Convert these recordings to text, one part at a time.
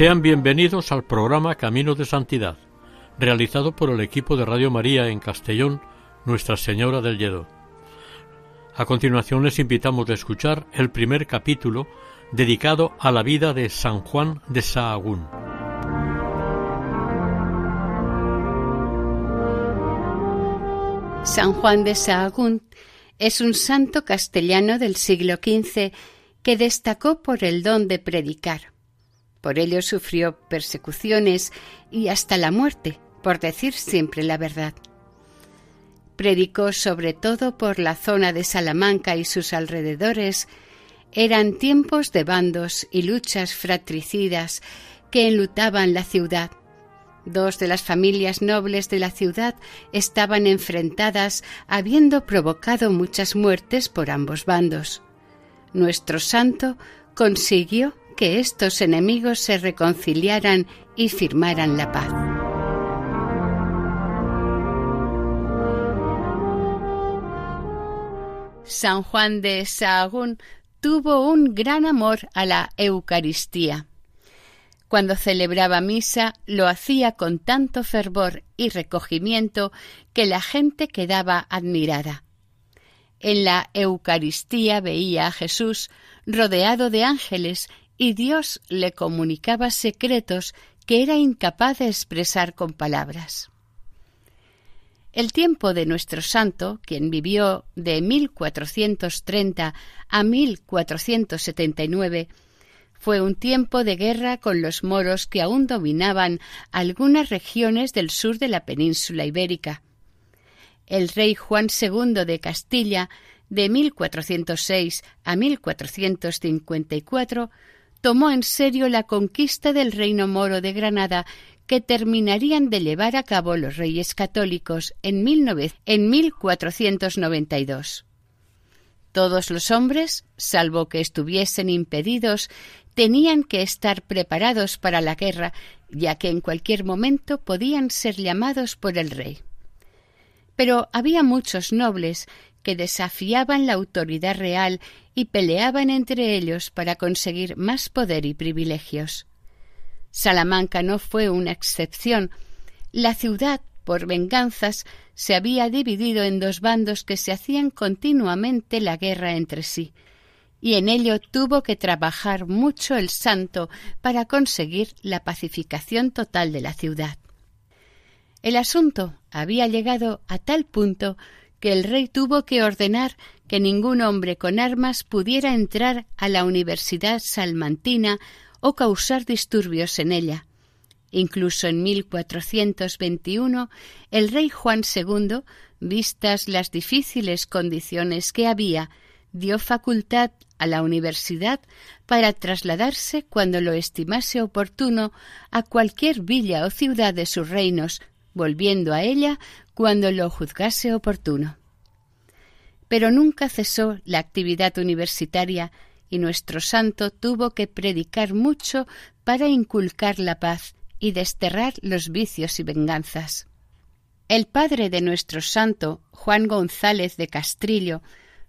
Sean bienvenidos al programa Camino de Santidad, realizado por el equipo de Radio María en Castellón, Nuestra Señora del Lledo. A continuación les invitamos a escuchar el primer capítulo dedicado a la vida de San Juan de Sahagún. San Juan de Sahagún es un santo castellano del siglo XV que destacó por el don de predicar. Por ello sufrió persecuciones y hasta la muerte, por decir siempre la verdad. Predicó sobre todo por la zona de Salamanca y sus alrededores. Eran tiempos de bandos y luchas fratricidas que enlutaban la ciudad. Dos de las familias nobles de la ciudad estaban enfrentadas, habiendo provocado muchas muertes por ambos bandos. Nuestro santo consiguió que estos enemigos se reconciliaran y firmaran la paz. San Juan de Sahagún tuvo un gran amor a la Eucaristía. Cuando celebraba misa lo hacía con tanto fervor y recogimiento que la gente quedaba admirada. En la Eucaristía veía a Jesús rodeado de ángeles y Dios le comunicaba secretos que era incapaz de expresar con palabras. El tiempo de nuestro santo, quien vivió de 1430 a 1479, fue un tiempo de guerra con los moros que aún dominaban algunas regiones del sur de la península ibérica. El rey Juan II de Castilla, de 1406 a 1454, tomó en serio la conquista del reino moro de Granada que terminarían de llevar a cabo los reyes católicos en, en 1492. Todos los hombres, salvo que estuviesen impedidos, tenían que estar preparados para la guerra, ya que en cualquier momento podían ser llamados por el rey. Pero había muchos nobles que desafiaban la autoridad real y peleaban entre ellos para conseguir más poder y privilegios. Salamanca no fue una excepción. La ciudad, por venganzas, se había dividido en dos bandos que se hacían continuamente la guerra entre sí, y en ello tuvo que trabajar mucho el santo para conseguir la pacificación total de la ciudad. El asunto había llegado a tal punto que el rey tuvo que ordenar que ningún hombre con armas pudiera entrar a la Universidad Salmantina o causar disturbios en ella. Incluso en 1421 el rey Juan II, vistas las difíciles condiciones que había, dio facultad a la universidad para trasladarse cuando lo estimase oportuno a cualquier villa o ciudad de sus reinos, volviendo a ella cuando lo juzgase oportuno. Pero nunca cesó la actividad universitaria y nuestro santo tuvo que predicar mucho para inculcar la paz y desterrar los vicios y venganzas. El padre de nuestro santo, Juan González de Castrillo,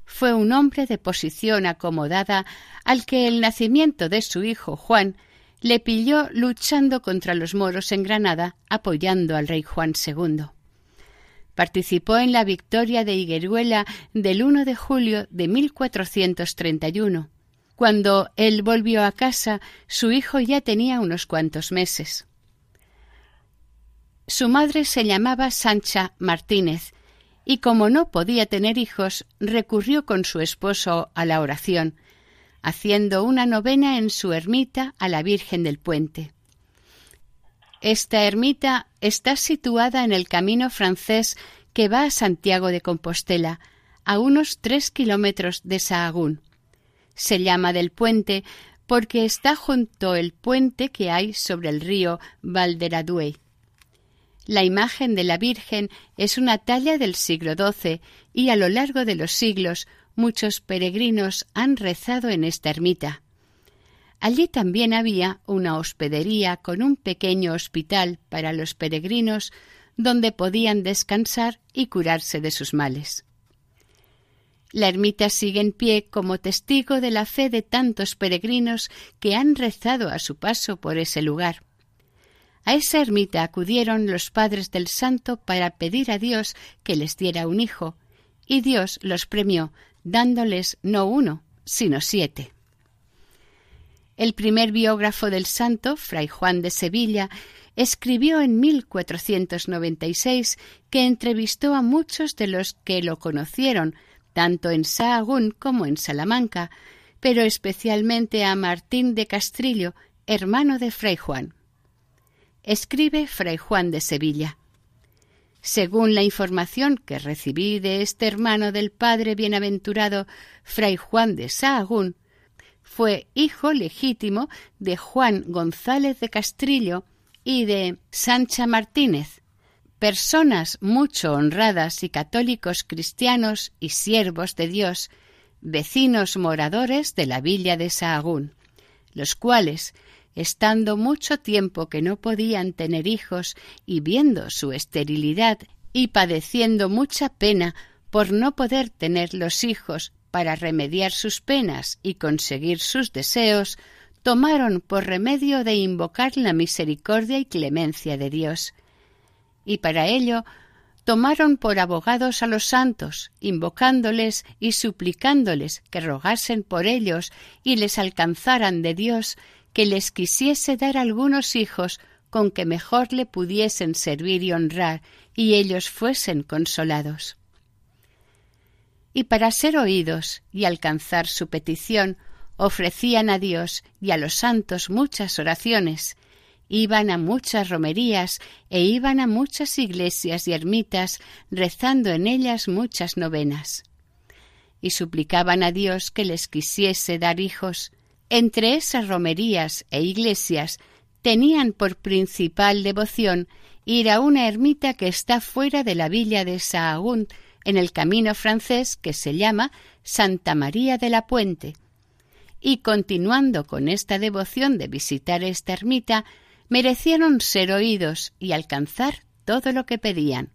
fue un hombre de posición acomodada al que el nacimiento de su hijo Juan le pilló luchando contra los moros en Granada, apoyando al rey Juan II. Participó en la victoria de Higueruela del 1 de julio de 1431. Cuando él volvió a casa, su hijo ya tenía unos cuantos meses. Su madre se llamaba Sancha Martínez, y como no podía tener hijos, recurrió con su esposo a la oración, haciendo una novena en su ermita a la Virgen del Puente. Esta ermita está situada en el camino francés que va a Santiago de Compostela, a unos tres kilómetros de Sahagún. Se llama del puente porque está junto el puente que hay sobre el río Valderaduey. La imagen de la Virgen es una talla del siglo XII y a lo largo de los siglos muchos peregrinos han rezado en esta ermita. Allí también había una hospedería con un pequeño hospital para los peregrinos donde podían descansar y curarse de sus males. La ermita sigue en pie como testigo de la fe de tantos peregrinos que han rezado a su paso por ese lugar. A esa ermita acudieron los padres del santo para pedir a Dios que les diera un hijo, y Dios los premió, dándoles no uno, sino siete. El primer biógrafo del santo, Fray Juan de Sevilla, escribió en 1496 que entrevistó a muchos de los que lo conocieron, tanto en Sahagún como en Salamanca, pero especialmente a Martín de Castrillo, hermano de Fray Juan. Escribe Fray Juan de Sevilla. Según la información que recibí de este hermano del padre bienaventurado Fray Juan de Sahagún, fue hijo legítimo de Juan González de Castrillo y de Sancha Martínez, personas mucho honradas y católicos cristianos y siervos de Dios, vecinos moradores de la villa de Sahagún, los cuales, estando mucho tiempo que no podían tener hijos y viendo su esterilidad y padeciendo mucha pena por no poder tener los hijos para remediar sus penas y conseguir sus deseos, tomaron por remedio de invocar la misericordia y clemencia de Dios. Y para ello tomaron por abogados a los santos, invocándoles y suplicándoles que rogasen por ellos y les alcanzaran de Dios que les quisiese dar algunos hijos con que mejor le pudiesen servir y honrar, y ellos fuesen consolados y para ser oídos y alcanzar su petición ofrecían a Dios y a los santos muchas oraciones, iban a muchas romerías e iban a muchas iglesias y ermitas rezando en ellas muchas novenas. Y suplicaban a Dios que les quisiese dar hijos. Entre esas romerías e iglesias tenían por principal devoción ir a una ermita que está fuera de la villa de Sahagún, en el camino francés que se llama Santa María de la Puente. Y continuando con esta devoción de visitar esta ermita, merecieron ser oídos y alcanzar todo lo que pedían.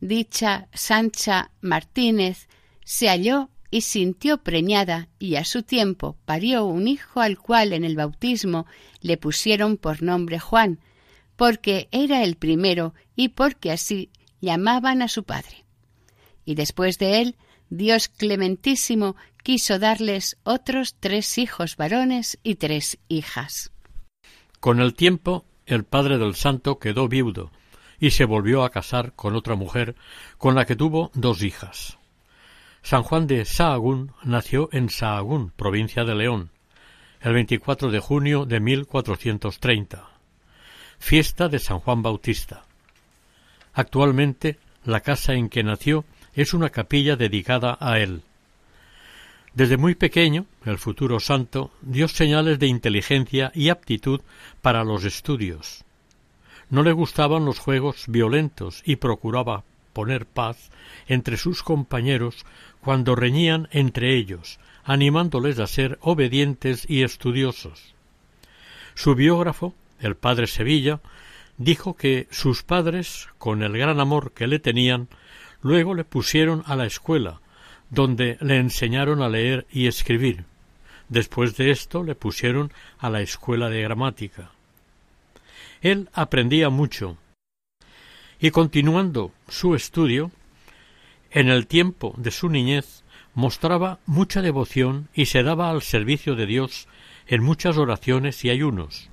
Dicha Sancha Martínez se halló y sintió preñada y a su tiempo parió un hijo al cual en el bautismo le pusieron por nombre Juan, porque era el primero y porque así llamaban a su padre. Y después de él, Dios clementísimo quiso darles otros tres hijos varones y tres hijas. Con el tiempo, el padre del santo quedó viudo y se volvió a casar con otra mujer con la que tuvo dos hijas. San Juan de Sahagún nació en Sahagún, provincia de León, el 24 de junio de 1430. Fiesta de San Juan Bautista. Actualmente, la casa en que nació es una capilla dedicada a él. Desde muy pequeño, el futuro santo dio señales de inteligencia y aptitud para los estudios. No le gustaban los juegos violentos y procuraba poner paz entre sus compañeros cuando reñían entre ellos, animándoles a ser obedientes y estudiosos. Su biógrafo, el padre Sevilla, dijo que sus padres, con el gran amor que le tenían, luego le pusieron a la escuela, donde le enseñaron a leer y escribir. Después de esto le pusieron a la escuela de gramática. Él aprendía mucho, y continuando su estudio, en el tiempo de su niñez mostraba mucha devoción y se daba al servicio de Dios en muchas oraciones y ayunos,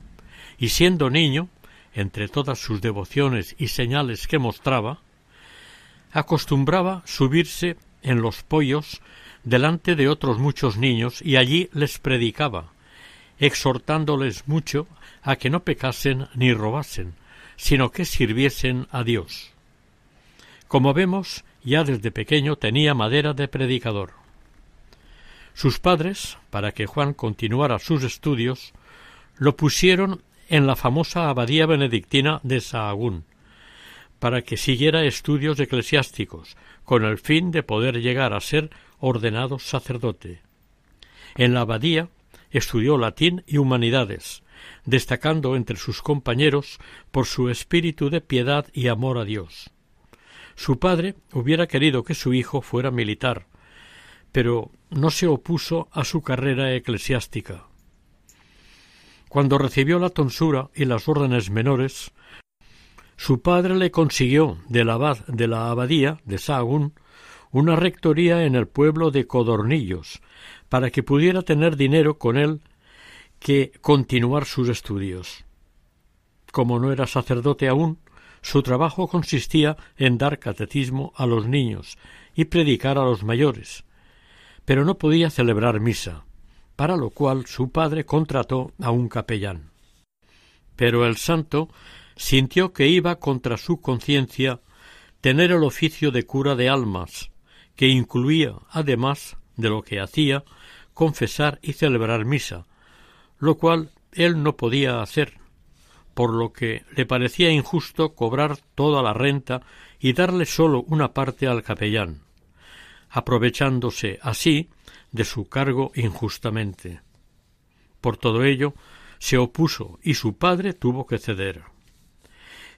y siendo niño entre todas sus devociones y señales que mostraba, acostumbraba subirse en los pollos delante de otros muchos niños y allí les predicaba, exhortándoles mucho a que no pecasen ni robasen, sino que sirviesen a Dios. Como vemos, ya desde pequeño tenía madera de predicador. Sus padres, para que Juan continuara sus estudios, lo pusieron en la famosa abadía benedictina de Sahagún, para que siguiera estudios eclesiásticos, con el fin de poder llegar a ser ordenado sacerdote. En la abadía estudió latín y humanidades, destacando entre sus compañeros por su espíritu de piedad y amor a Dios. Su padre hubiera querido que su hijo fuera militar, pero no se opuso a su carrera eclesiástica. Cuando recibió la tonsura y las órdenes menores, su padre le consiguió del abad de la abadía de Sahagún una rectoría en el pueblo de Codornillos, para que pudiera tener dinero con él que continuar sus estudios. Como no era sacerdote aún, su trabajo consistía en dar catecismo a los niños y predicar a los mayores, pero no podía celebrar misa, para lo cual su padre contrató a un capellán. Pero el santo sintió que iba contra su conciencia tener el oficio de cura de almas, que incluía, además de lo que hacía, confesar y celebrar misa, lo cual él no podía hacer, por lo que le parecía injusto cobrar toda la renta y darle sólo una parte al capellán, aprovechándose así de su cargo injustamente. Por todo ello, se opuso y su padre tuvo que ceder.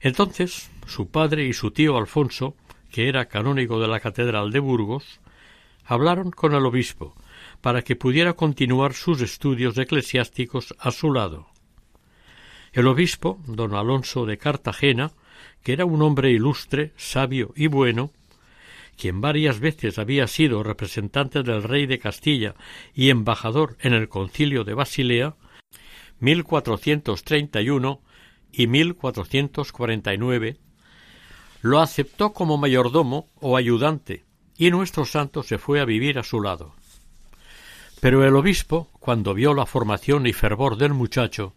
Entonces su padre y su tío Alfonso, que era canónigo de la catedral de Burgos, hablaron con el obispo para que pudiera continuar sus estudios eclesiásticos a su lado. El obispo, don Alonso de Cartagena, que era un hombre ilustre, sabio y bueno, quien varias veces había sido representante del rey de Castilla y embajador en el concilio de Basilea, 1431 y 1449, lo aceptó como mayordomo o ayudante, y nuestro santo se fue a vivir a su lado. Pero el obispo, cuando vio la formación y fervor del muchacho,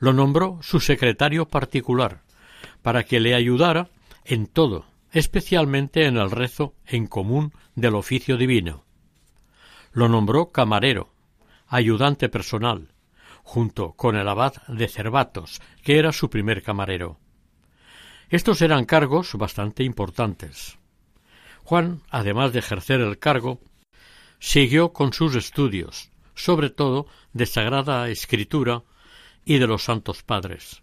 lo nombró su secretario particular, para que le ayudara en todo, especialmente en el rezo en común del oficio divino. Lo nombró camarero, ayudante personal, junto con el abad de Cervatos, que era su primer camarero. Estos eran cargos bastante importantes. Juan, además de ejercer el cargo, siguió con sus estudios, sobre todo de Sagrada Escritura y de los Santos Padres.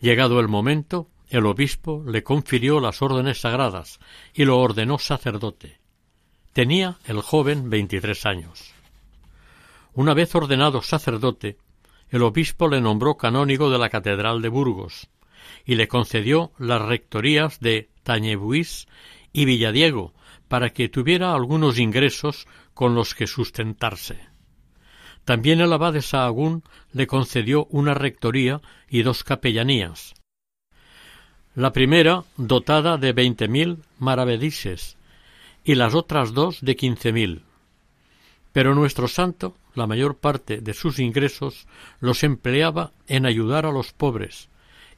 Llegado el momento, el obispo le confirió las órdenes sagradas y lo ordenó sacerdote. Tenía el joven veintitrés años. Una vez ordenado sacerdote, el obispo le nombró canónigo de la Catedral de Burgos y le concedió las rectorías de Tañebuís y Villadiego para que tuviera algunos ingresos con los que sustentarse. También el abad de Sahagún le concedió una rectoría y dos capellanías. La primera dotada de veinte mil maravedises y las otras dos de quince mil. Pero nuestro santo, la mayor parte de sus ingresos los empleaba en ayudar a los pobres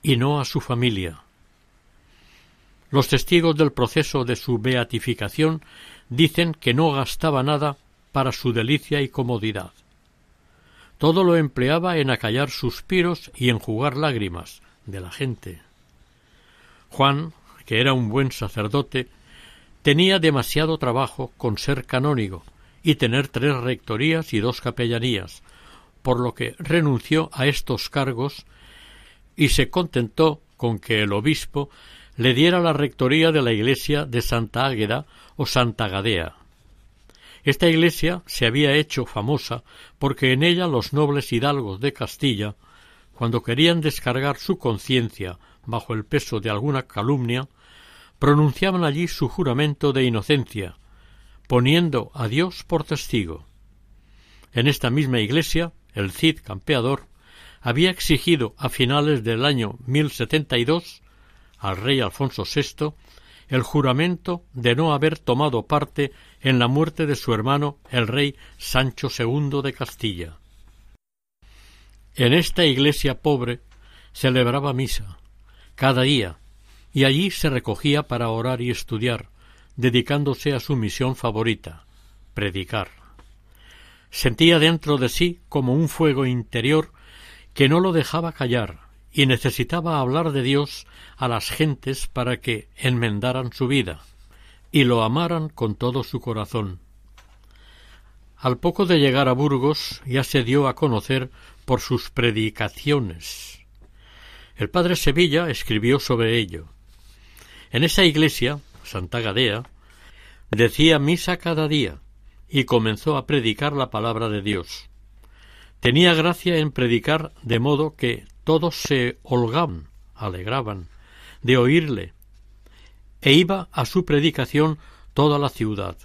y no a su familia. Los testigos del proceso de su beatificación dicen que no gastaba nada para su delicia y comodidad. Todo lo empleaba en acallar suspiros y enjugar lágrimas de la gente. Juan, que era un buen sacerdote, tenía demasiado trabajo con ser canónigo y tener tres rectorías y dos capellanías, por lo que renunció a estos cargos y se contentó con que el obispo le diera la rectoría de la iglesia de Santa Águeda o Santa Gadea. Esta iglesia se había hecho famosa porque en ella los nobles hidalgos de Castilla, cuando querían descargar su conciencia bajo el peso de alguna calumnia, pronunciaban allí su juramento de inocencia, poniendo a Dios por testigo. En esta misma iglesia, el Cid campeador había exigido a finales del año 1072 al rey Alfonso VI el juramento de no haber tomado parte en la muerte de su hermano el rey Sancho II de Castilla. En esta iglesia pobre celebraba misa cada día y allí se recogía para orar y estudiar, dedicándose a su misión favorita, predicar. Sentía dentro de sí como un fuego interior que no lo dejaba callar y necesitaba hablar de Dios a las gentes para que enmendaran su vida y lo amaran con todo su corazón. Al poco de llegar a Burgos ya se dio a conocer por sus predicaciones. El padre Sevilla escribió sobre ello. En esa iglesia, Santa Gadea, decía misa cada día y comenzó a predicar la palabra de Dios. Tenía gracia en predicar de modo que todos se holgaban, alegraban, de oírle, e iba a su predicación toda la ciudad.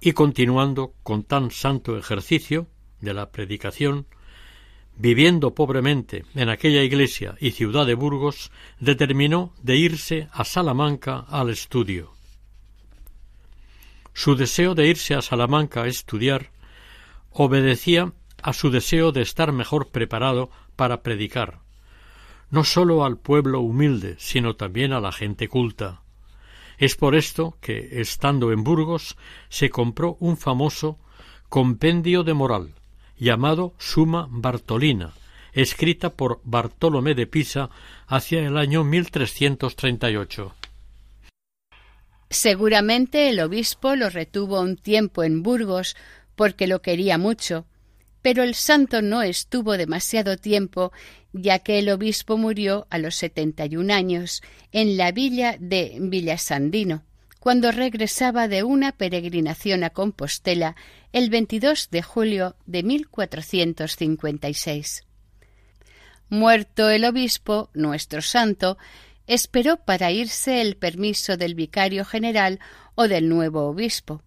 Y continuando con tan santo ejercicio de la predicación, viviendo pobremente en aquella iglesia y ciudad de Burgos, determinó de irse a Salamanca al estudio. Su deseo de irse a Salamanca a estudiar obedecía a su deseo de estar mejor preparado para predicar, no sólo al pueblo humilde, sino también a la gente culta. Es por esto que, estando en Burgos, se compró un famoso compendio de moral, llamado Suma Bartolina, escrita por Bartolomé de Pisa hacia el año 1338. Seguramente el obispo lo retuvo un tiempo en Burgos porque lo quería mucho, pero el santo no estuvo demasiado tiempo, ya que el obispo murió a los setenta y un años en la villa de Villasandino, cuando regresaba de una peregrinación a Compostela el 22 de julio de 1456. Muerto el obispo, nuestro santo, esperó para irse el permiso del vicario general o del nuevo obispo.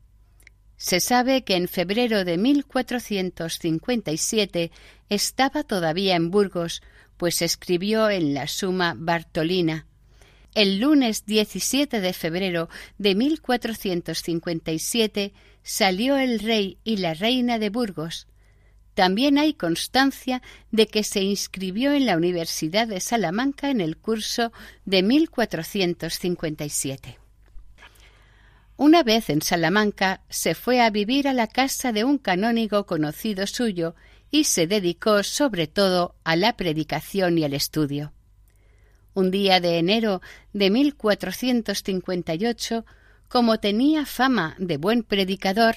Se sabe que en febrero de 1457 estaba todavía en Burgos, pues escribió en la Suma Bartolina. El lunes 17 de febrero de 1457 salió el rey y la reina de Burgos, también hay constancia de que se inscribió en la Universidad de Salamanca en el curso de 1457. Una vez en Salamanca se fue a vivir a la casa de un canónigo conocido suyo y se dedicó sobre todo a la predicación y al estudio. Un día de enero de 1458, como tenía fama de buen predicador,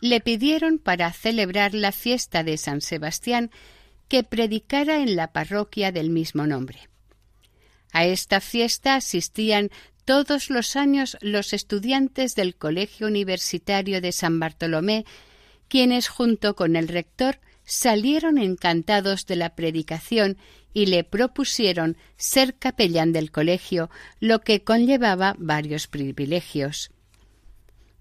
le pidieron para celebrar la fiesta de San Sebastián que predicara en la parroquia del mismo nombre. A esta fiesta asistían todos los años los estudiantes del Colegio Universitario de San Bartolomé, quienes junto con el rector salieron encantados de la predicación y le propusieron ser capellán del colegio, lo que conllevaba varios privilegios.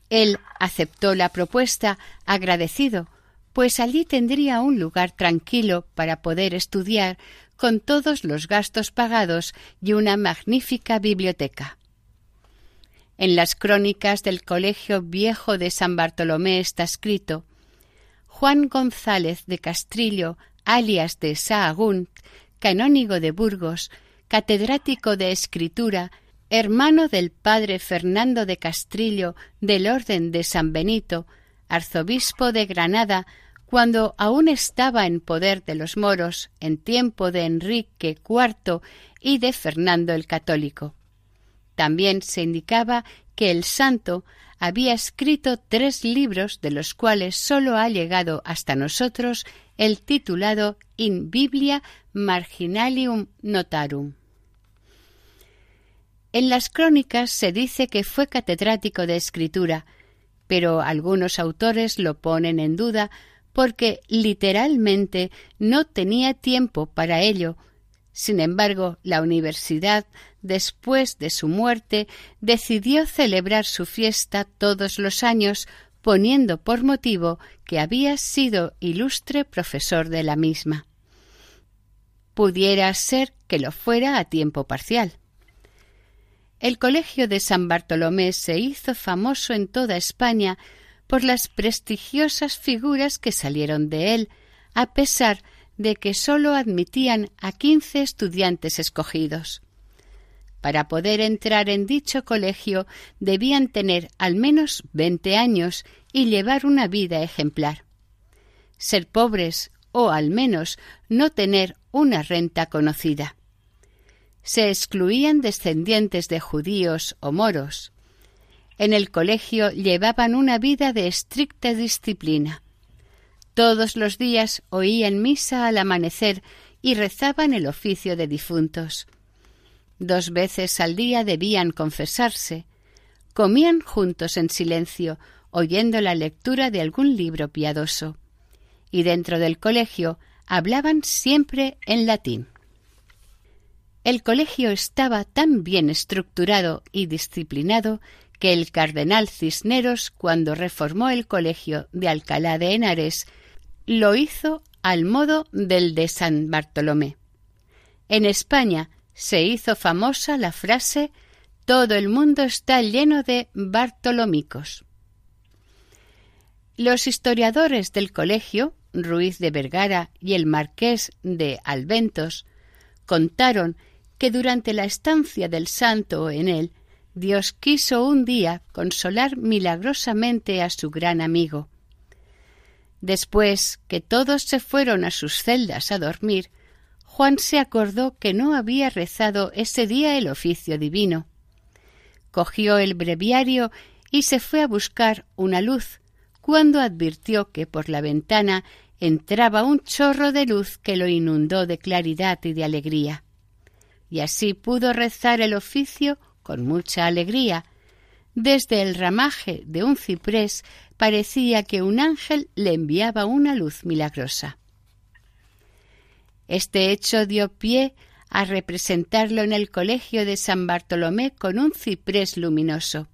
Él aceptó la propuesta agradecido, pues allí tendría un lugar tranquilo para poder estudiar con todos los gastos pagados y una magnífica biblioteca. En las crónicas del Colegio Viejo de San Bartolomé está escrito Juan González de Castrillo, alias de Sahagún, canónigo de Burgos, catedrático de Escritura hermano del padre Fernando de Castrillo del Orden de San Benito, arzobispo de Granada, cuando aún estaba en poder de los moros en tiempo de Enrique IV y de Fernando el Católico. También se indicaba que el santo había escrito tres libros de los cuales sólo ha llegado hasta nosotros el titulado In Biblia Marginalium Notarum. En las crónicas se dice que fue catedrático de escritura, pero algunos autores lo ponen en duda porque literalmente no tenía tiempo para ello. Sin embargo, la universidad, después de su muerte, decidió celebrar su fiesta todos los años, poniendo por motivo que había sido ilustre profesor de la misma. Pudiera ser que lo fuera a tiempo parcial. El Colegio de San Bartolomé se hizo famoso en toda España por las prestigiosas figuras que salieron de él, a pesar de que sólo admitían a quince estudiantes escogidos. Para poder entrar en dicho colegio debían tener al menos veinte años y llevar una vida ejemplar. Ser pobres o al menos no tener una renta conocida. Se excluían descendientes de judíos o moros. En el colegio llevaban una vida de estricta disciplina. Todos los días oían misa al amanecer y rezaban el oficio de difuntos. Dos veces al día debían confesarse. Comían juntos en silencio, oyendo la lectura de algún libro piadoso. Y dentro del colegio hablaban siempre en latín. El colegio estaba tan bien estructurado y disciplinado que el cardenal Cisneros, cuando reformó el colegio de Alcalá de Henares, lo hizo al modo del de San Bartolomé. En España se hizo famosa la frase Todo el mundo está lleno de Bartolomicos. Los historiadores del colegio, Ruiz de Vergara y el marqués de Alventos, contaron que durante la estancia del santo en él, Dios quiso un día consolar milagrosamente a su gran amigo. Después que todos se fueron a sus celdas a dormir, Juan se acordó que no había rezado ese día el oficio divino. Cogió el breviario y se fue a buscar una luz, cuando advirtió que por la ventana entraba un chorro de luz que lo inundó de claridad y de alegría. Y así pudo rezar el oficio con mucha alegría. Desde el ramaje de un ciprés parecía que un ángel le enviaba una luz milagrosa. Este hecho dio pie a representarlo en el colegio de San Bartolomé con un ciprés luminoso.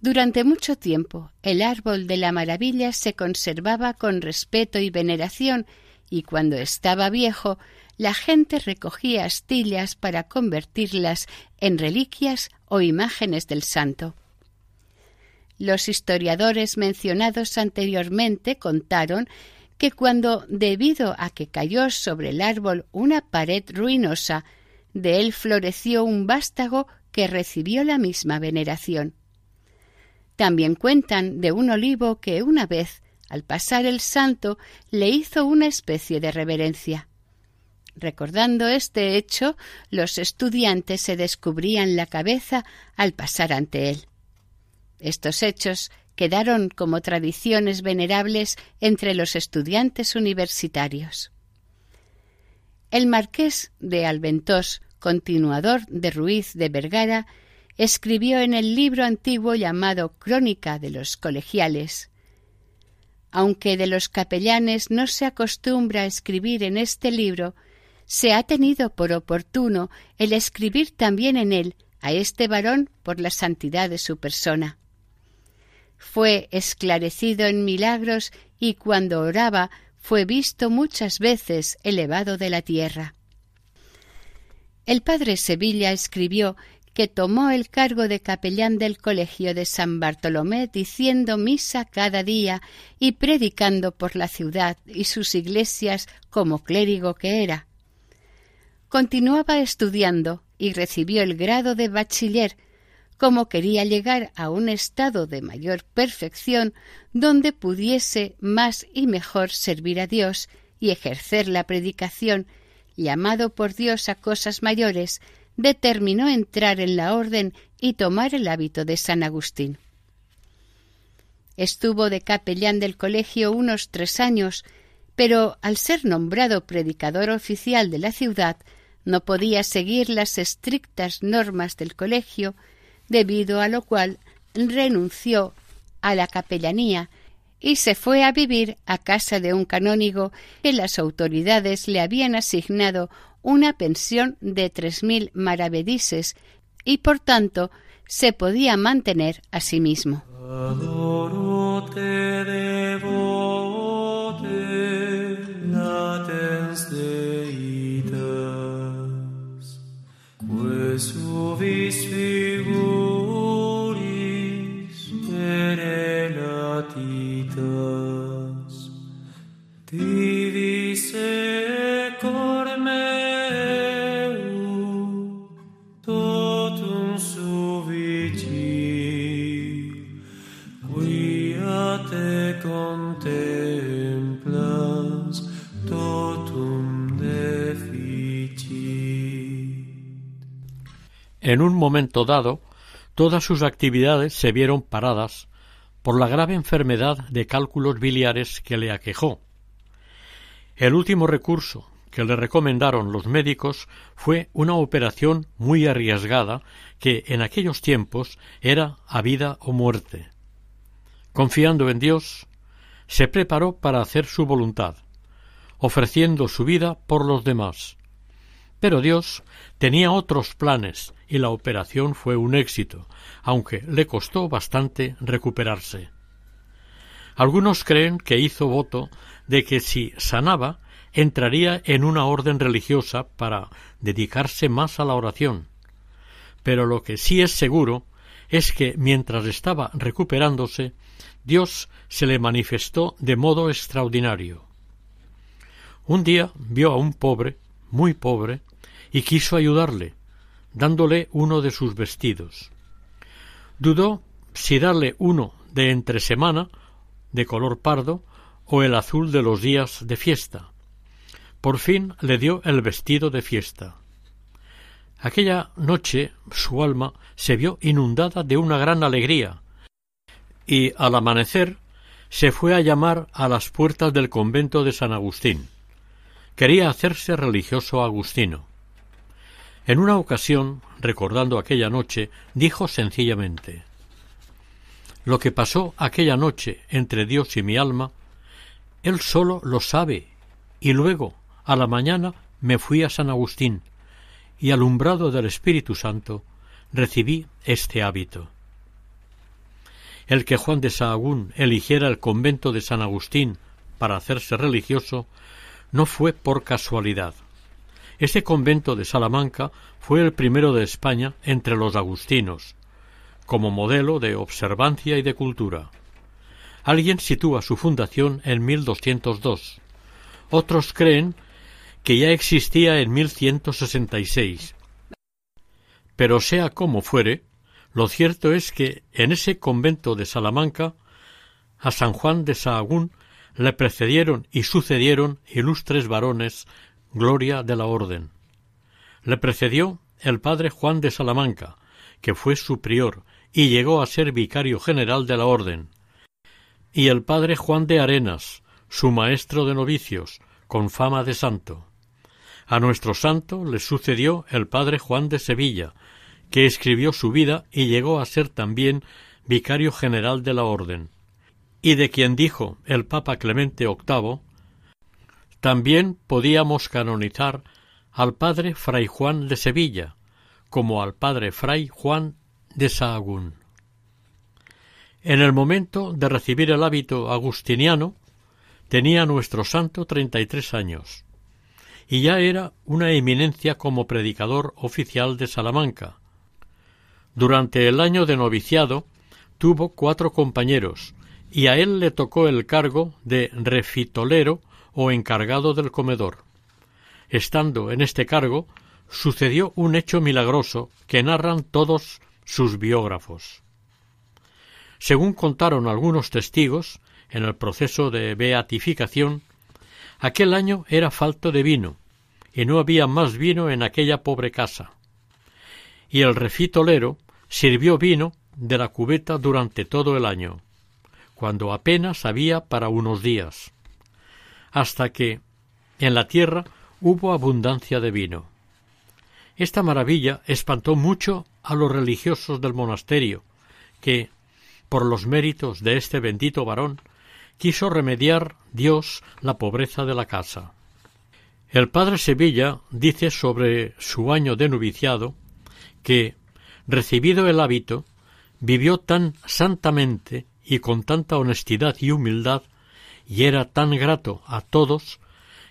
Durante mucho tiempo el árbol de la maravilla se conservaba con respeto y veneración, y cuando estaba viejo la gente recogía astillas para convertirlas en reliquias o imágenes del santo. Los historiadores mencionados anteriormente contaron que cuando, debido a que cayó sobre el árbol una pared ruinosa, de él floreció un vástago que recibió la misma veneración. También cuentan de un olivo que una vez, al pasar el santo, le hizo una especie de reverencia. Recordando este hecho, los estudiantes se descubrían la cabeza al pasar ante él. Estos hechos quedaron como tradiciones venerables entre los estudiantes universitarios. El marqués de Alventós, continuador de Ruiz de Vergara, escribió en el libro antiguo llamado Crónica de los Colegiales. Aunque de los capellanes no se acostumbra a escribir en este libro, se ha tenido por oportuno el escribir también en él a este varón por la santidad de su persona fue esclarecido en milagros y cuando oraba fue visto muchas veces elevado de la tierra. El padre Sevilla escribió que tomó el cargo de capellán del colegio de San Bartolomé diciendo misa cada día y predicando por la ciudad y sus iglesias como clérigo que era. Continuaba estudiando y recibió el grado de bachiller como quería llegar a un estado de mayor perfección donde pudiese más y mejor servir a Dios y ejercer la predicación, llamado por Dios a cosas mayores, determinó entrar en la orden y tomar el hábito de San Agustín. Estuvo de capellán del colegio unos tres años, pero al ser nombrado predicador oficial de la ciudad, no podía seguir las estrictas normas del colegio debido a lo cual renunció a la capellanía y se fue a vivir a casa de un canónigo que las autoridades le habían asignado una pensión de tres mil maravedises y por tanto se podía mantener a sí mismo. En un momento dado, todas sus actividades se vieron paradas por la grave enfermedad de cálculos biliares que le aquejó. El último recurso que le recomendaron los médicos fue una operación muy arriesgada que en aquellos tiempos era a vida o muerte. Confiando en Dios, se preparó para hacer su voluntad, ofreciendo su vida por los demás. Pero Dios tenía otros planes y la operación fue un éxito, aunque le costó bastante recuperarse. Algunos creen que hizo voto de que si sanaba entraría en una orden religiosa para dedicarse más a la oración. Pero lo que sí es seguro es que mientras estaba recuperándose, Dios se le manifestó de modo extraordinario. Un día vio a un pobre, muy pobre, y quiso ayudarle, dándole uno de sus vestidos. Dudó si darle uno de entre semana, de color pardo, o el azul de los días de fiesta. Por fin le dio el vestido de fiesta. Aquella noche su alma se vio inundada de una gran alegría, y al amanecer se fue a llamar a las puertas del convento de San Agustín. Quería hacerse religioso agustino. En una ocasión, recordando aquella noche, dijo sencillamente Lo que pasó aquella noche entre Dios y mi alma, Él solo lo sabe, y luego, a la mañana, me fui a San Agustín, y alumbrado del Espíritu Santo, recibí este hábito. El que Juan de Sahagún eligiera el convento de San Agustín para hacerse religioso no fue por casualidad. Este convento de Salamanca fue el primero de España entre los agustinos, como modelo de observancia y de cultura. Alguien sitúa su fundación en 1202. Otros creen que ya existía en 1166. Pero sea como fuere, lo cierto es que en ese convento de Salamanca a San Juan de Sahagún le precedieron y sucedieron ilustres varones, gloria de la orden. Le precedió el padre Juan de Salamanca, que fue su prior y llegó a ser vicario general de la orden, y el padre Juan de Arenas, su maestro de novicios, con fama de santo. A nuestro santo le sucedió el padre Juan de Sevilla, que escribió su vida y llegó a ser también vicario general de la orden y de quien dijo el Papa Clemente VIII, también podíamos canonizar al padre Fray Juan de Sevilla, como al padre Fray Juan de Sahagún. En el momento de recibir el hábito agustiniano, tenía nuestro santo treinta y tres años, y ya era una eminencia como predicador oficial de Salamanca. Durante el año de noviciado tuvo cuatro compañeros, y a él le tocó el cargo de refitolero o encargado del comedor. Estando en este cargo, sucedió un hecho milagroso que narran todos sus biógrafos. Según contaron algunos testigos, en el proceso de beatificación, aquel año era falto de vino, y no había más vino en aquella pobre casa. Y el refitolero sirvió vino de la cubeta durante todo el año cuando apenas había para unos días, hasta que en la tierra hubo abundancia de vino. Esta maravilla espantó mucho a los religiosos del monasterio, que, por los méritos de este bendito varón, quiso remediar Dios la pobreza de la casa. El padre Sevilla dice sobre su año de noviciado que, recibido el hábito, vivió tan santamente y con tanta honestidad y humildad, y era tan grato a todos,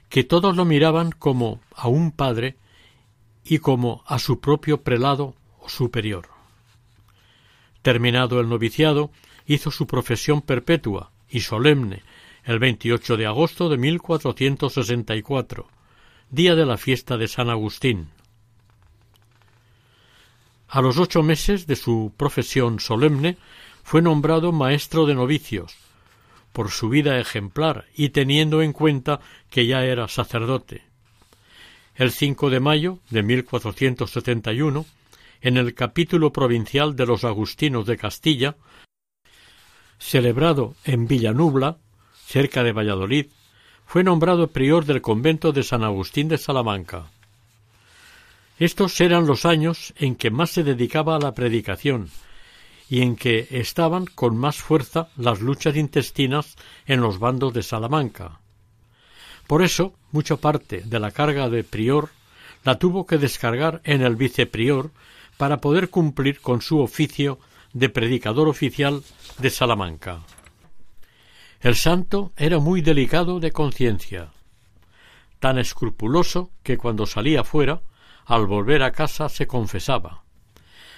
que todos lo miraban como a un padre y como a su propio prelado o superior. Terminado el noviciado, hizo su profesión perpetua y solemne el 28 de agosto de 1464, día de la fiesta de San Agustín. A los ocho meses de su profesión solemne fue nombrado maestro de novicios, por su vida ejemplar y teniendo en cuenta que ya era sacerdote. El 5 de mayo de 1471, en el capítulo provincial de los agustinos de Castilla, celebrado en Villanubla, cerca de Valladolid, fue nombrado prior del convento de San Agustín de Salamanca. Estos eran los años en que más se dedicaba a la predicación y en que estaban con más fuerza las luchas intestinas en los bandos de Salamanca. Por eso, mucha parte de la carga de prior la tuvo que descargar en el viceprior para poder cumplir con su oficio de predicador oficial de Salamanca. El santo era muy delicado de conciencia, tan escrupuloso que cuando salía fuera, al volver a casa se confesaba.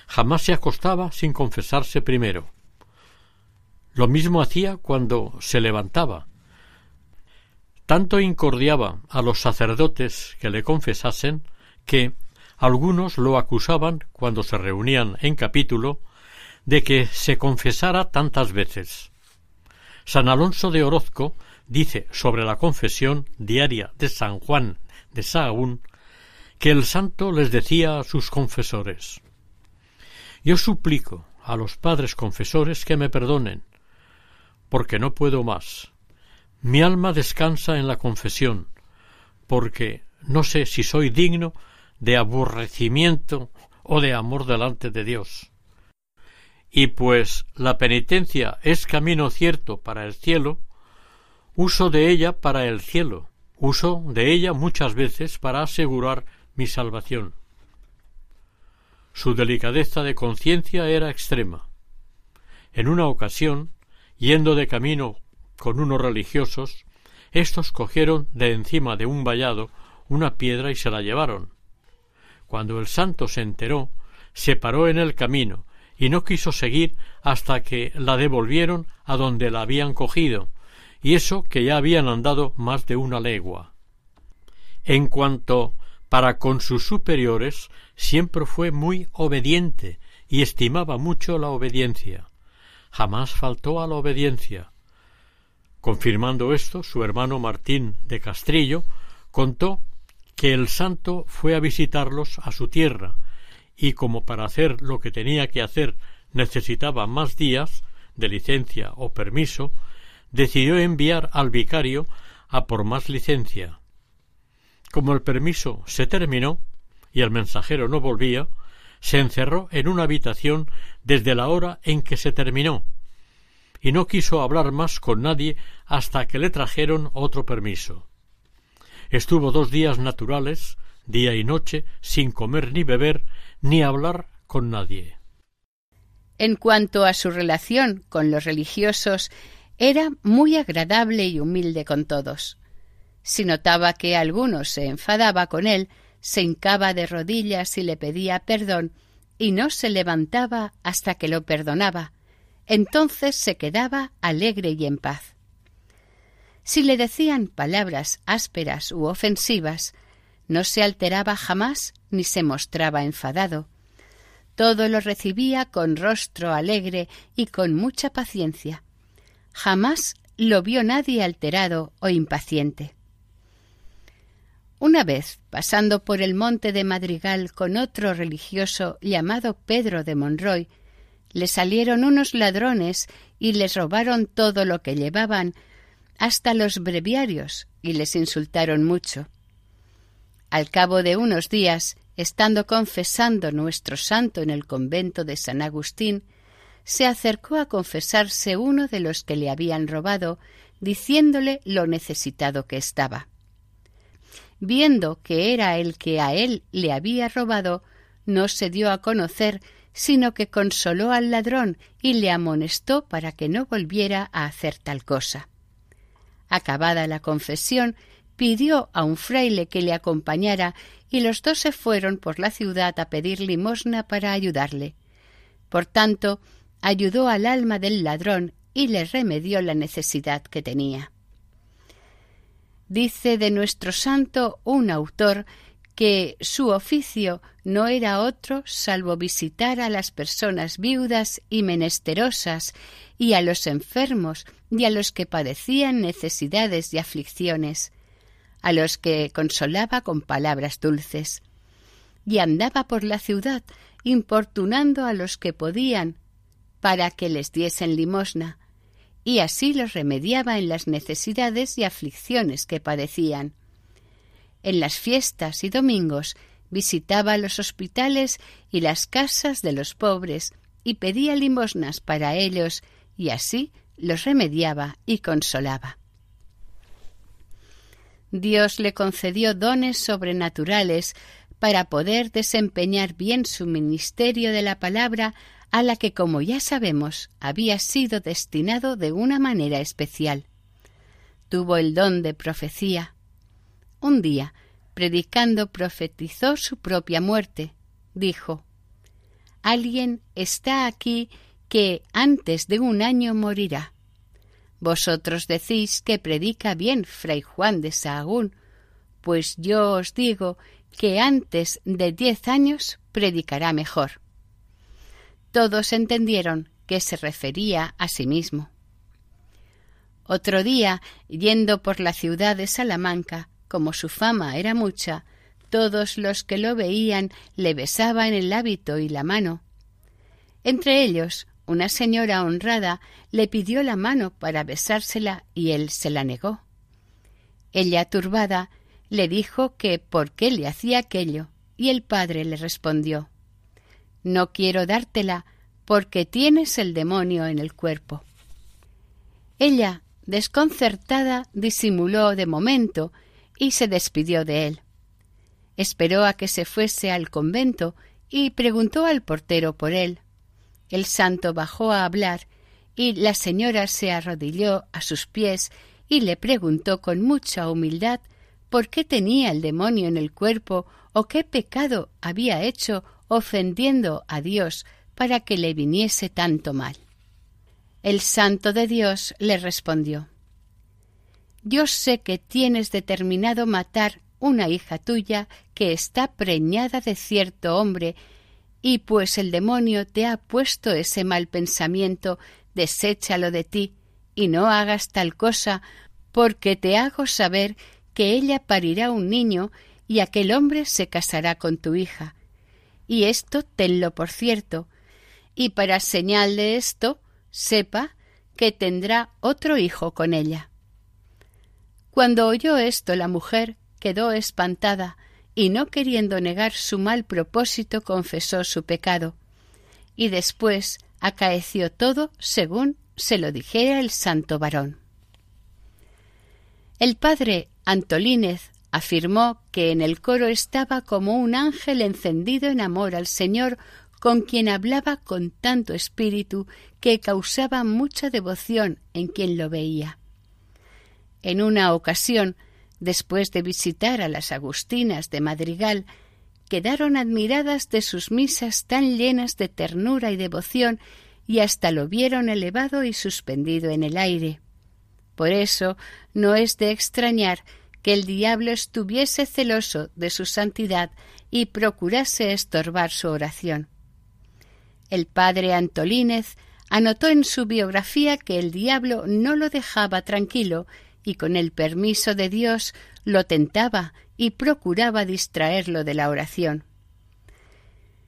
Jamás se acostaba sin confesarse primero. Lo mismo hacía cuando se levantaba. Tanto incordiaba a los sacerdotes que le confesasen que algunos lo acusaban cuando se reunían en capítulo de que se confesara tantas veces. San Alonso de Orozco dice sobre la confesión diaria de San Juan de Sahagún que el santo les decía a sus confesores Yo suplico a los padres confesores que me perdonen, porque no puedo más. Mi alma descansa en la confesión, porque no sé si soy digno de aborrecimiento o de amor delante de Dios. Y pues la penitencia es camino cierto para el cielo, uso de ella para el cielo, uso de ella muchas veces para asegurar mi salvación. Su delicadeza de conciencia era extrema. En una ocasión, yendo de camino con unos religiosos, éstos cogieron de encima de un vallado una piedra y se la llevaron. Cuando el santo se enteró, se paró en el camino y no quiso seguir hasta que la devolvieron a donde la habían cogido, y eso que ya habían andado más de una legua. En cuanto para con sus superiores, siempre fue muy obediente y estimaba mucho la obediencia. Jamás faltó a la obediencia. Confirmando esto, su hermano Martín de Castrillo contó que el santo fue a visitarlos a su tierra, y como para hacer lo que tenía que hacer necesitaba más días de licencia o permiso, decidió enviar al vicario a por más licencia. Como el permiso se terminó y el mensajero no volvía, se encerró en una habitación desde la hora en que se terminó, y no quiso hablar más con nadie hasta que le trajeron otro permiso. Estuvo dos días naturales, día y noche, sin comer ni beber, ni hablar con nadie. En cuanto a su relación con los religiosos, era muy agradable y humilde con todos. Si notaba que alguno se enfadaba con él, se hincaba de rodillas y le pedía perdón, y no se levantaba hasta que lo perdonaba. Entonces se quedaba alegre y en paz. Si le decían palabras ásperas u ofensivas, no se alteraba jamás ni se mostraba enfadado. Todo lo recibía con rostro alegre y con mucha paciencia. Jamás lo vio nadie alterado o impaciente. Una vez, pasando por el monte de Madrigal con otro religioso llamado Pedro de Monroy, le salieron unos ladrones y les robaron todo lo que llevaban hasta los breviarios y les insultaron mucho. Al cabo de unos días, estando confesando nuestro santo en el convento de San Agustín, se acercó a confesarse uno de los que le habían robado, diciéndole lo necesitado que estaba. Viendo que era el que a él le había robado, no se dio a conocer, sino que consoló al ladrón y le amonestó para que no volviera a hacer tal cosa. Acabada la confesión, pidió a un fraile que le acompañara y los dos se fueron por la ciudad a pedir limosna para ayudarle. Por tanto, ayudó al alma del ladrón y le remedió la necesidad que tenía. Dice de nuestro santo un autor que su oficio no era otro salvo visitar a las personas viudas y menesterosas y a los enfermos y a los que padecían necesidades y aflicciones, a los que consolaba con palabras dulces. y andaba por la ciudad importunando a los que podían para que les diesen limosna, y así los remediaba en las necesidades y aflicciones que padecían. En las fiestas y domingos visitaba los hospitales y las casas de los pobres y pedía limosnas para ellos, y así los remediaba y consolaba. Dios le concedió dones sobrenaturales para poder desempeñar bien su ministerio de la palabra a la que, como ya sabemos, había sido destinado de una manera especial. Tuvo el don de profecía. Un día, predicando, profetizó su propia muerte. Dijo Alguien está aquí que antes de un año morirá. Vosotros decís que predica bien Fray Juan de Sahagún, pues yo os digo que antes de diez años predicará mejor. Todos entendieron que se refería a sí mismo. Otro día, yendo por la ciudad de Salamanca, como su fama era mucha, todos los que lo veían le besaban el hábito y la mano. Entre ellos, una señora honrada le pidió la mano para besársela y él se la negó. Ella, turbada, le dijo que por qué le hacía aquello, y el padre le respondió No quiero dártela porque tienes el demonio en el cuerpo. Ella, desconcertada, disimuló de momento y se despidió de él. Esperó a que se fuese al convento y preguntó al portero por él. El santo bajó a hablar y la señora se arrodilló a sus pies y le preguntó con mucha humildad por qué tenía el demonio en el cuerpo o qué pecado había hecho ofendiendo a Dios para que le viniese tanto mal. El santo de Dios le respondió Yo sé que tienes determinado matar una hija tuya que está preñada de cierto hombre y pues el demonio te ha puesto ese mal pensamiento, deséchalo de ti, y no hagas tal cosa, porque te hago saber que ella parirá un niño y aquel hombre se casará con tu hija. Y esto tenlo por cierto, y para señal de esto, sepa que tendrá otro hijo con ella. Cuando oyó esto la mujer quedó espantada, y no queriendo negar su mal propósito confesó su pecado. Y después acaeció todo según se lo dijera el santo varón. El padre Antolínez afirmó que en el coro estaba como un ángel encendido en amor al Señor, con quien hablaba con tanto espíritu que causaba mucha devoción en quien lo veía. En una ocasión después de visitar a las Agustinas de Madrigal, quedaron admiradas de sus misas tan llenas de ternura y devoción y hasta lo vieron elevado y suspendido en el aire. Por eso no es de extrañar que el diablo estuviese celoso de su santidad y procurase estorbar su oración. El padre Antolínez anotó en su biografía que el diablo no lo dejaba tranquilo y con el permiso de Dios lo tentaba y procuraba distraerlo de la oración.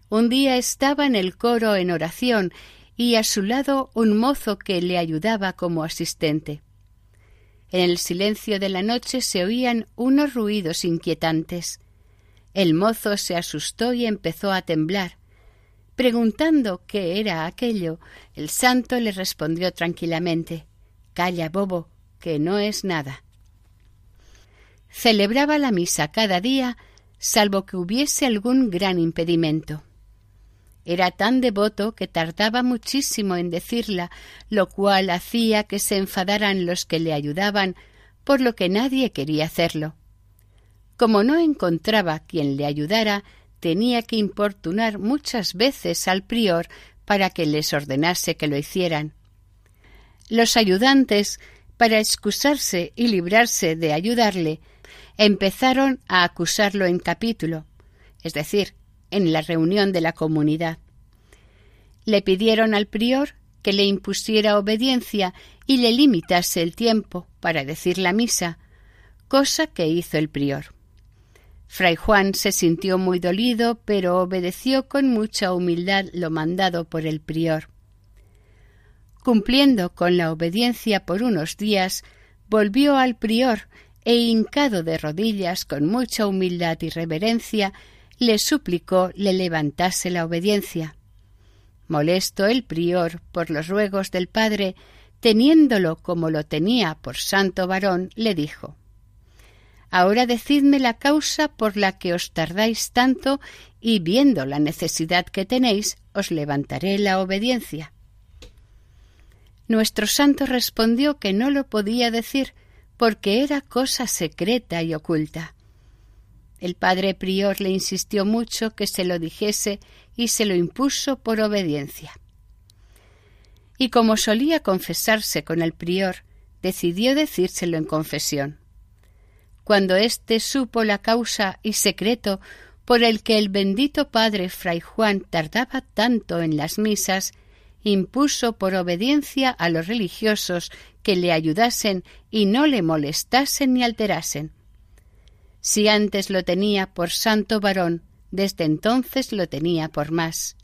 Un día estaba en el coro en oración y a su lado un mozo que le ayudaba como asistente. En el silencio de la noche se oían unos ruidos inquietantes. El mozo se asustó y empezó a temblar. Preguntando qué era aquello, el santo le respondió tranquilamente Calla, bobo, que no es nada. Celebraba la misa cada día, salvo que hubiese algún gran impedimento. Era tan devoto que tardaba muchísimo en decirla, lo cual hacía que se enfadaran los que le ayudaban, por lo que nadie quería hacerlo. Como no encontraba quien le ayudara, tenía que importunar muchas veces al prior para que les ordenase que lo hicieran. Los ayudantes para excusarse y librarse de ayudarle, empezaron a acusarlo en capítulo, es decir, en la reunión de la comunidad. Le pidieron al prior que le impusiera obediencia y le limitase el tiempo para decir la misa, cosa que hizo el prior. Fray Juan se sintió muy dolido, pero obedeció con mucha humildad lo mandado por el prior. Cumpliendo con la obediencia por unos días, volvió al prior e hincado de rodillas con mucha humildad y reverencia, le suplicó le levantase la obediencia. Molesto el prior por los ruegos del padre, teniéndolo como lo tenía por santo varón, le dijo Ahora decidme la causa por la que os tardáis tanto y viendo la necesidad que tenéis, os levantaré la obediencia. Nuestro santo respondió que no lo podía decir porque era cosa secreta y oculta. El padre prior le insistió mucho que se lo dijese y se lo impuso por obediencia. Y como solía confesarse con el prior, decidió decírselo en confesión. Cuando éste supo la causa y secreto por el que el bendito padre Fray Juan tardaba tanto en las misas, impuso por obediencia a los religiosos que le ayudasen y no le molestasen ni alterasen. Si antes lo tenía por santo varón, desde entonces lo tenía por más.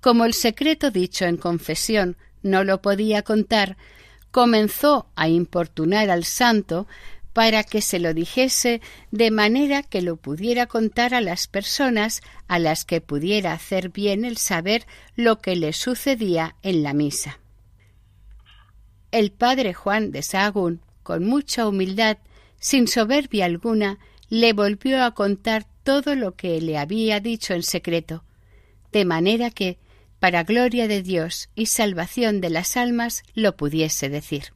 Como el secreto dicho en confesión no lo podía contar, comenzó a importunar al santo para que se lo dijese de manera que lo pudiera contar a las personas a las que pudiera hacer bien el saber lo que le sucedía en la misa. El padre Juan de Sahagún, con mucha humildad, sin soberbia alguna, le volvió a contar todo lo que le había dicho en secreto, de manera que, para gloria de Dios y salvación de las almas, lo pudiese decir.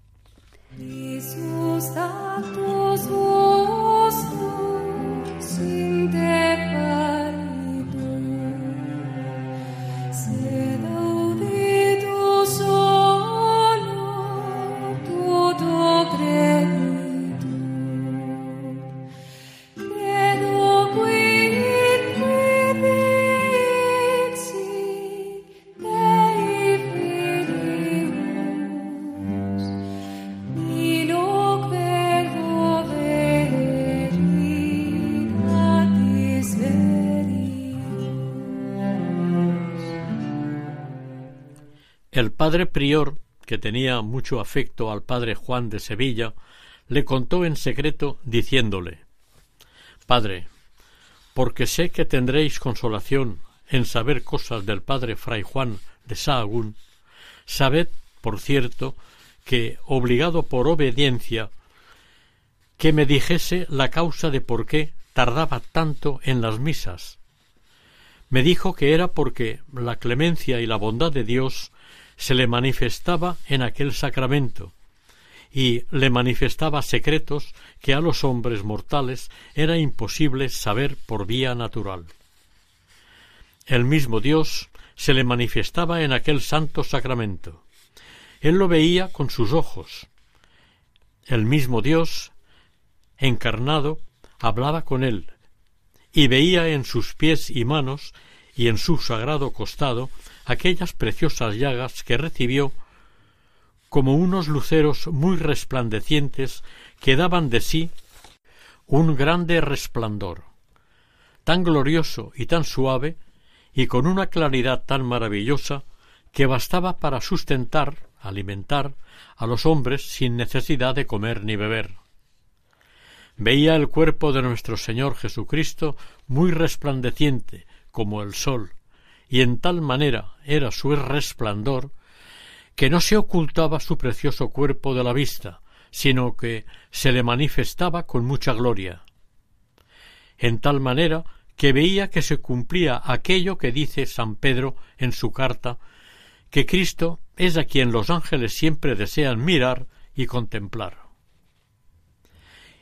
El padre prior, que tenía mucho afecto al padre Juan de Sevilla, le contó en secreto diciéndole Padre, porque sé que tendréis consolación en saber cosas del padre fray Juan de Sahagún, sabed, por cierto, que, obligado por obediencia, que me dijese la causa de por qué tardaba tanto en las misas. Me dijo que era porque la clemencia y la bondad de Dios se le manifestaba en aquel sacramento y le manifestaba secretos que a los hombres mortales era imposible saber por vía natural. El mismo Dios se le manifestaba en aquel santo sacramento. Él lo veía con sus ojos. El mismo Dios, encarnado, hablaba con él, y veía en sus pies y manos y en su sagrado costado aquellas preciosas llagas que recibió como unos luceros muy resplandecientes que daban de sí un grande resplandor, tan glorioso y tan suave, y con una claridad tan maravillosa que bastaba para sustentar, alimentar a los hombres sin necesidad de comer ni beber. Veía el cuerpo de nuestro Señor Jesucristo muy resplandeciente como el sol, y en tal manera era su resplandor que no se ocultaba su precioso cuerpo de la vista, sino que se le manifestaba con mucha gloria. En tal manera que veía que se cumplía aquello que dice San Pedro en su carta, que Cristo es a quien los ángeles siempre desean mirar y contemplar.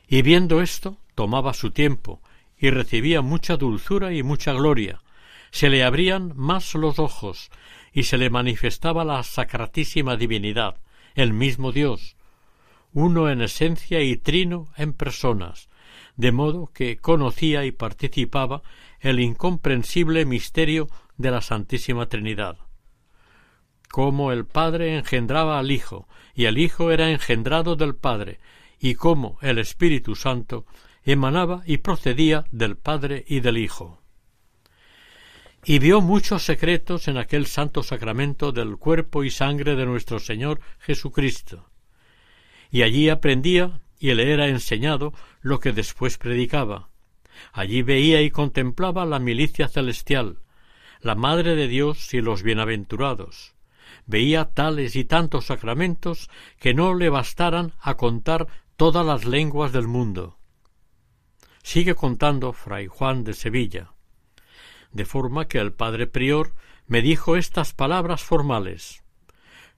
Y viendo esto, tomaba su tiempo y recibía mucha dulzura y mucha gloria, se le abrían más los ojos y se le manifestaba la sacratísima divinidad, el mismo Dios, uno en esencia y trino en personas, de modo que conocía y participaba el incomprensible misterio de la Santísima Trinidad. Cómo el Padre engendraba al Hijo, y el Hijo era engendrado del Padre, y cómo el Espíritu Santo emanaba y procedía del Padre y del Hijo. Y vio muchos secretos en aquel santo sacramento del cuerpo y sangre de nuestro Señor Jesucristo. Y allí aprendía y le era enseñado lo que después predicaba. Allí veía y contemplaba la milicia celestial, la Madre de Dios y los bienaventurados. Veía tales y tantos sacramentos que no le bastaran a contar todas las lenguas del mundo. Sigue contando Fray Juan de Sevilla. De forma que el padre prior me dijo estas palabras formales.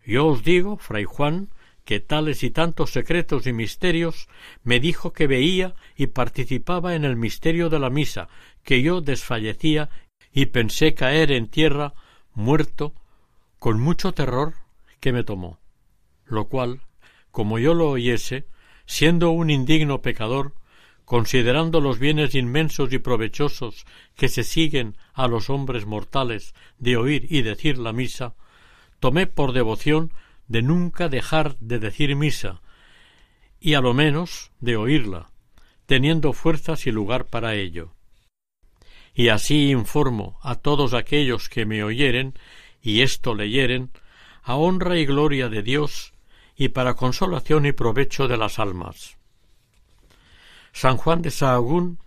Yo os digo, Fray Juan, que tales y tantos secretos y misterios me dijo que veía y participaba en el misterio de la misa, que yo desfallecía y pensé caer en tierra muerto con mucho terror que me tomó. Lo cual, como yo lo oyese, siendo un indigno pecador, considerando los bienes inmensos y provechosos que se siguen a los hombres mortales de oír y decir la misa, tomé por devoción de nunca dejar de decir misa, y a lo menos de oírla, teniendo fuerzas y lugar para ello. Y así informo a todos aquellos que me oyeren y esto leyeren, a honra y gloria de Dios y para consolación y provecho de las almas. San Juan de Sahagún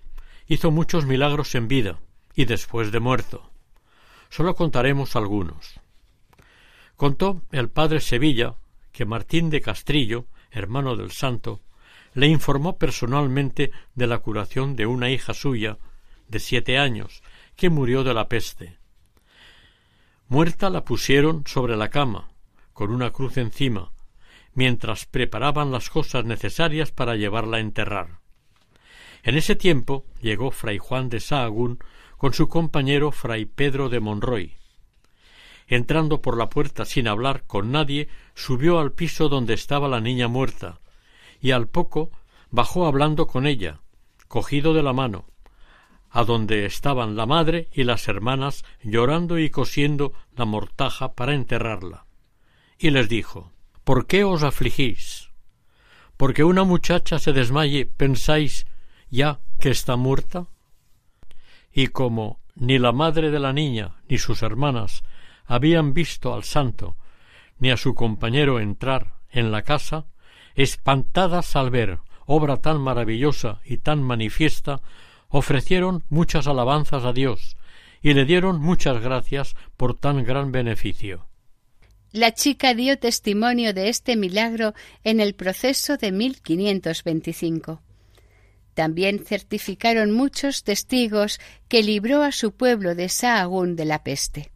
hizo muchos milagros en vida y después de muerto. Solo contaremos algunos. Contó el padre Sevilla que Martín de Castrillo, hermano del santo, le informó personalmente de la curación de una hija suya de siete años, que murió de la peste. Muerta la pusieron sobre la cama, con una cruz encima, mientras preparaban las cosas necesarias para llevarla a enterrar. En ese tiempo llegó fray Juan de Sahagún con su compañero fray Pedro de Monroy, entrando por la puerta sin hablar con nadie, subió al piso donde estaba la niña muerta, y al poco bajó hablando con ella, cogido de la mano, a donde estaban la madre y las hermanas llorando y cosiendo la mortaja para enterrarla. Y les dijo ¿Por qué os afligís? ¿Porque una muchacha se desmaye pensáis ya que está muerta? Y como ni la madre de la niña ni sus hermanas habían visto al santo ni a su compañero entrar en la casa, espantadas al ver obra tan maravillosa y tan manifiesta, ofrecieron muchas alabanzas a Dios y le dieron muchas gracias por tan gran beneficio. La chica dio testimonio de este milagro en el proceso de 1525. También certificaron muchos testigos que libró a su pueblo de Sahagún de la peste.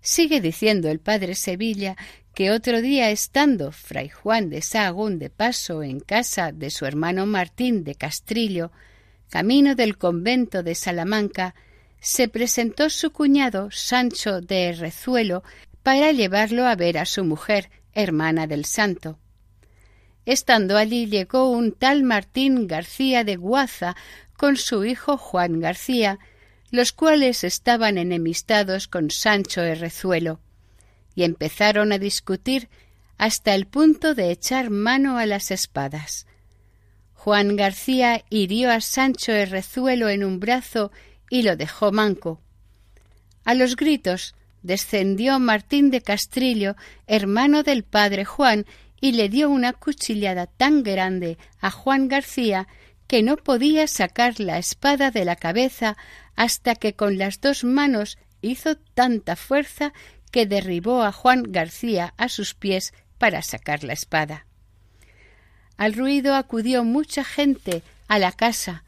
Sigue diciendo el padre Sevilla que otro día estando fray Juan de Sahagún de paso en casa de su hermano Martín de Castrillo, camino del convento de Salamanca, se presentó su cuñado Sancho de Rezuelo para llevarlo a ver a su mujer, hermana del santo. Estando allí llegó un tal Martín García de Guaza con su hijo Juan García, los cuales estaban enemistados con Sancho Herrezuelo, y empezaron a discutir hasta el punto de echar mano a las espadas. Juan García hirió a Sancho Herrezuelo en un brazo y lo dejó manco. A los gritos descendió Martín de Castrillo, hermano del padre Juan, y le dio una cuchillada tan grande a Juan García que no podía sacar la espada de la cabeza hasta que con las dos manos hizo tanta fuerza que derribó a Juan García a sus pies para sacar la espada. Al ruido acudió mucha gente a la casa.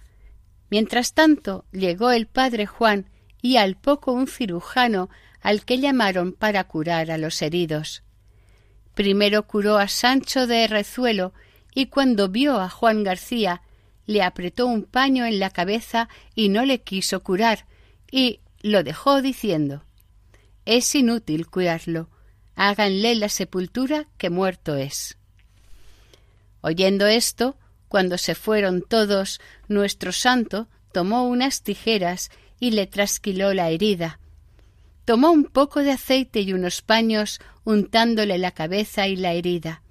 Mientras tanto llegó el padre Juan y al poco un cirujano al que llamaron para curar a los heridos. Primero curó a Sancho de Rezuelo y cuando vio a Juan García le apretó un paño en la cabeza y no le quiso curar, y lo dejó diciendo Es inútil curarlo, háganle la sepultura que muerto es. Oyendo esto, cuando se fueron todos, nuestro santo tomó unas tijeras y le trasquiló la herida. Tomó un poco de aceite y unos paños untándole la cabeza y la herida.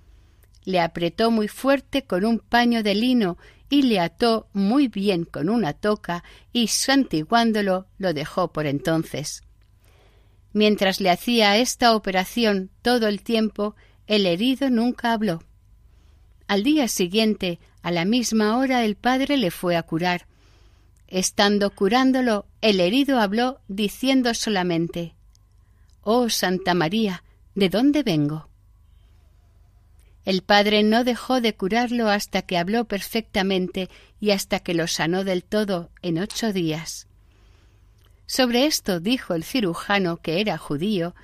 Le apretó muy fuerte con un paño de lino y le ató muy bien con una toca y santiguándolo lo dejó por entonces. Mientras le hacía esta operación todo el tiempo, el herido nunca habló. Al día siguiente, a la misma hora, el padre le fue a curar. Estando curándolo, el herido habló diciendo solamente Oh Santa María, ¿de dónde vengo? El padre no dejó de curarlo hasta que habló perfectamente y hasta que lo sanó del todo en ocho días. Sobre esto dijo el cirujano, que era judío,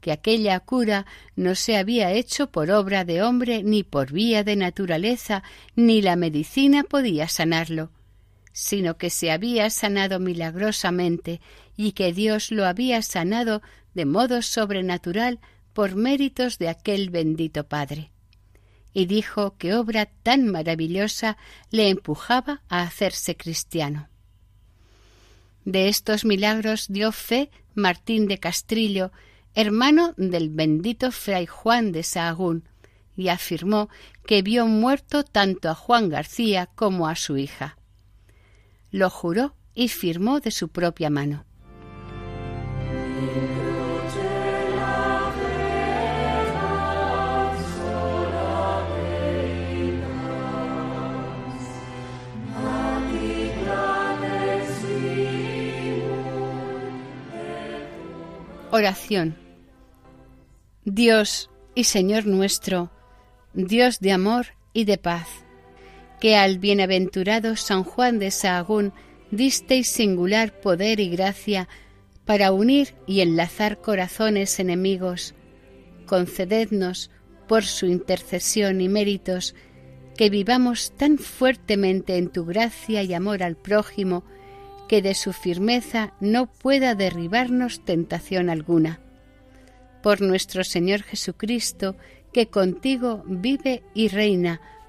que aquella cura no se había hecho por obra de hombre ni por vía de naturaleza, ni la medicina podía sanarlo, sino que se había sanado milagrosamente y que Dios lo había sanado de modo sobrenatural por méritos de aquel bendito Padre y dijo que obra tan maravillosa le empujaba a hacerse cristiano. De estos milagros dio fe Martín de Castrillo, hermano del bendito fray Juan de Sahagún, y afirmó que vio muerto tanto a Juan García como a su hija. Lo juró y firmó de su propia mano. Oración. Dios y Señor nuestro, Dios de amor y de paz, que al bienaventurado San Juan de Sahagún disteis singular poder y gracia para unir y enlazar corazones enemigos, concedednos, por su intercesión y méritos, que vivamos tan fuertemente en tu gracia y amor al prójimo, que de su firmeza no pueda derribarnos tentación alguna. Por nuestro Señor Jesucristo, que contigo vive y reina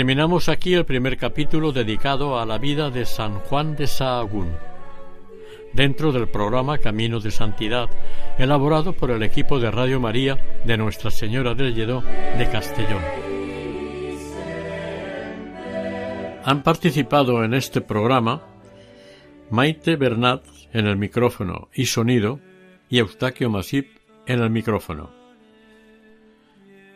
Terminamos aquí el primer capítulo dedicado a la vida de San Juan de Sahagún, dentro del programa Camino de Santidad, elaborado por el equipo de Radio María de Nuestra Señora del Lledó de Castellón. Han participado en este programa Maite Bernat en el micrófono y sonido y Eustaquio Masip en el micrófono.